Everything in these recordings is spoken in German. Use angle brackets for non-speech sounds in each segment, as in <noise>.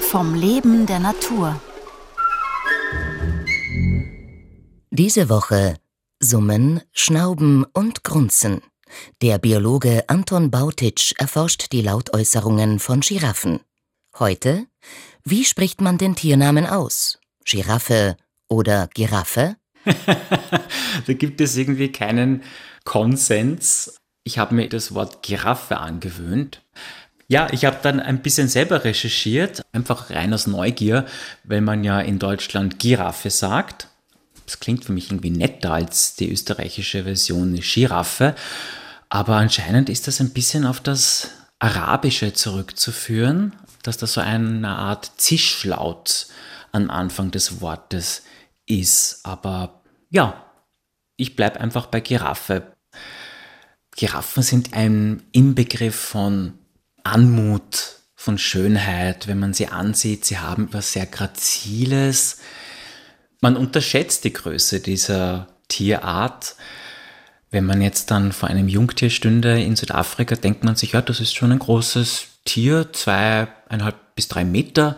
Vom Leben der Natur. Diese Woche Summen, Schnauben und Grunzen. Der Biologe Anton Bautitsch erforscht die Lautäußerungen von Giraffen. Heute, wie spricht man den Tiernamen aus? Giraffe oder Giraffe? <laughs> da gibt es irgendwie keinen Konsens. Ich habe mir das Wort Giraffe angewöhnt. Ja, ich habe dann ein bisschen selber recherchiert, einfach rein aus Neugier, weil man ja in Deutschland Giraffe sagt. Das klingt für mich irgendwie netter als die österreichische Version Giraffe. Aber anscheinend ist das ein bisschen auf das Arabische zurückzuführen, dass da so eine Art Zischlaut am Anfang des Wortes ist. Aber ja, ich bleibe einfach bei Giraffe. Giraffen sind ein Inbegriff von Anmut, von Schönheit, wenn man sie ansieht. Sie haben etwas sehr Graziles. Man unterschätzt die Größe dieser Tierart. Wenn man jetzt dann vor einem Jungtier stünde in Südafrika, denkt man sich, ja, das ist schon ein großes Tier, zweieinhalb bis drei Meter.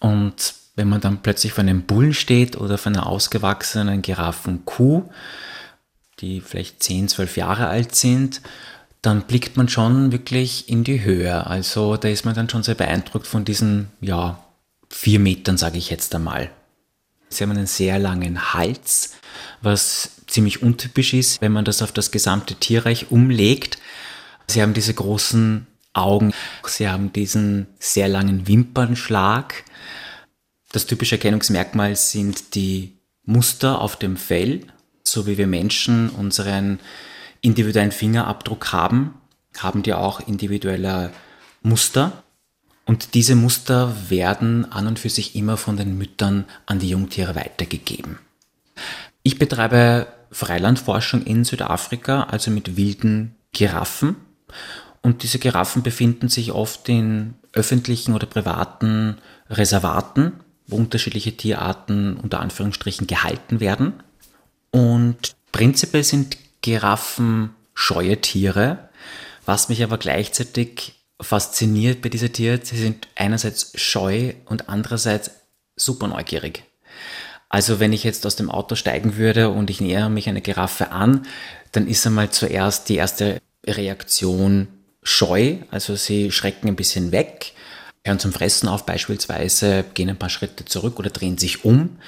Und wenn man dann plötzlich vor einem Bullen steht oder vor einer ausgewachsenen Giraffenkuh, die vielleicht 10, 12 Jahre alt sind, dann blickt man schon wirklich in die Höhe. Also da ist man dann schon sehr beeindruckt von diesen, ja, vier Metern, sage ich jetzt einmal. Sie haben einen sehr langen Hals, was ziemlich untypisch ist, wenn man das auf das gesamte Tierreich umlegt. Sie haben diese großen Augen, sie haben diesen sehr langen Wimpernschlag. Das typische Erkennungsmerkmal sind die Muster auf dem Fell, so wie wir Menschen unseren individuellen Fingerabdruck haben, haben die auch individuelle Muster. Und diese Muster werden an und für sich immer von den Müttern an die Jungtiere weitergegeben. Ich betreibe Freilandforschung in Südafrika, also mit wilden Giraffen. Und diese Giraffen befinden sich oft in öffentlichen oder privaten Reservaten, wo unterschiedliche Tierarten unter Anführungsstrichen gehalten werden. Und prinzipiell sind Giraffen scheue Tiere, was mich aber gleichzeitig fasziniert bei dieser Tiere, sie sind einerseits scheu und andererseits super neugierig. Also wenn ich jetzt aus dem Auto steigen würde und ich nähere mich einer Giraffe an, dann ist einmal zuerst die erste Reaktion scheu, also sie schrecken ein bisschen weg, hören zum Fressen auf beispielsweise, gehen ein paar Schritte zurück oder drehen sich um,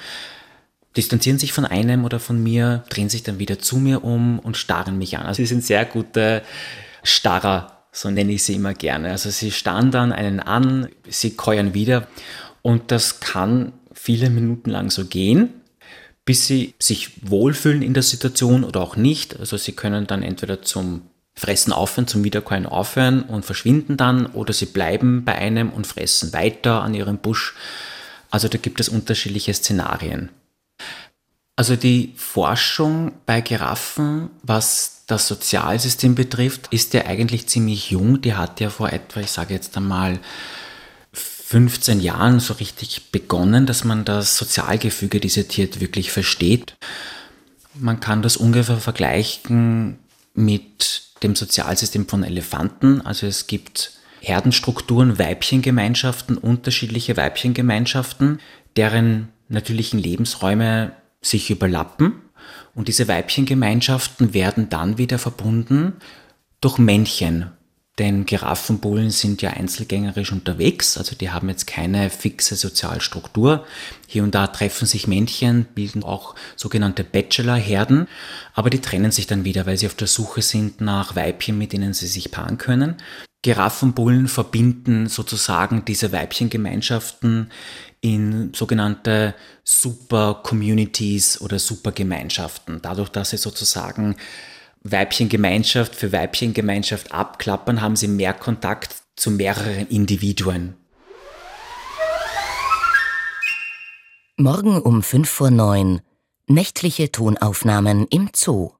distanzieren sich von einem oder von mir, drehen sich dann wieder zu mir um und starren mich an. Also sie sind sehr gute Starrer so nenne ich sie immer gerne. Also sie starren dann einen an, sie keuern wieder und das kann viele Minuten lang so gehen, bis sie sich wohlfühlen in der Situation oder auch nicht. Also sie können dann entweder zum Fressen aufhören, zum Wiederkäuen aufhören und verschwinden dann oder sie bleiben bei einem und fressen weiter an ihrem Busch. Also da gibt es unterschiedliche Szenarien. Also die Forschung bei Giraffen, was das Sozialsystem betrifft, ist ja eigentlich ziemlich jung. Die hat ja vor etwa, ich sage jetzt einmal, 15 Jahren so richtig begonnen, dass man das Sozialgefüge dieser Tiere wirklich versteht. Man kann das ungefähr vergleichen mit dem Sozialsystem von Elefanten. Also es gibt Herdenstrukturen, Weibchengemeinschaften, unterschiedliche Weibchengemeinschaften, deren natürlichen Lebensräume sich überlappen und diese Weibchengemeinschaften werden dann wieder verbunden durch Männchen. Denn Giraffenbullen sind ja einzelgängerisch unterwegs, also die haben jetzt keine fixe Sozialstruktur. Hier und da treffen sich Männchen, bilden auch sogenannte Bachelor-Herden, aber die trennen sich dann wieder, weil sie auf der Suche sind nach Weibchen, mit denen sie sich paaren können. Giraffenbullen verbinden sozusagen diese Weibchengemeinschaften in sogenannte Super-Communities oder Super-Gemeinschaften. Dadurch, dass sie sozusagen Weibchengemeinschaft für Weibchengemeinschaft abklappern, haben sie mehr Kontakt zu mehreren Individuen. Morgen um 5 vor 9 nächtliche Tonaufnahmen im Zoo.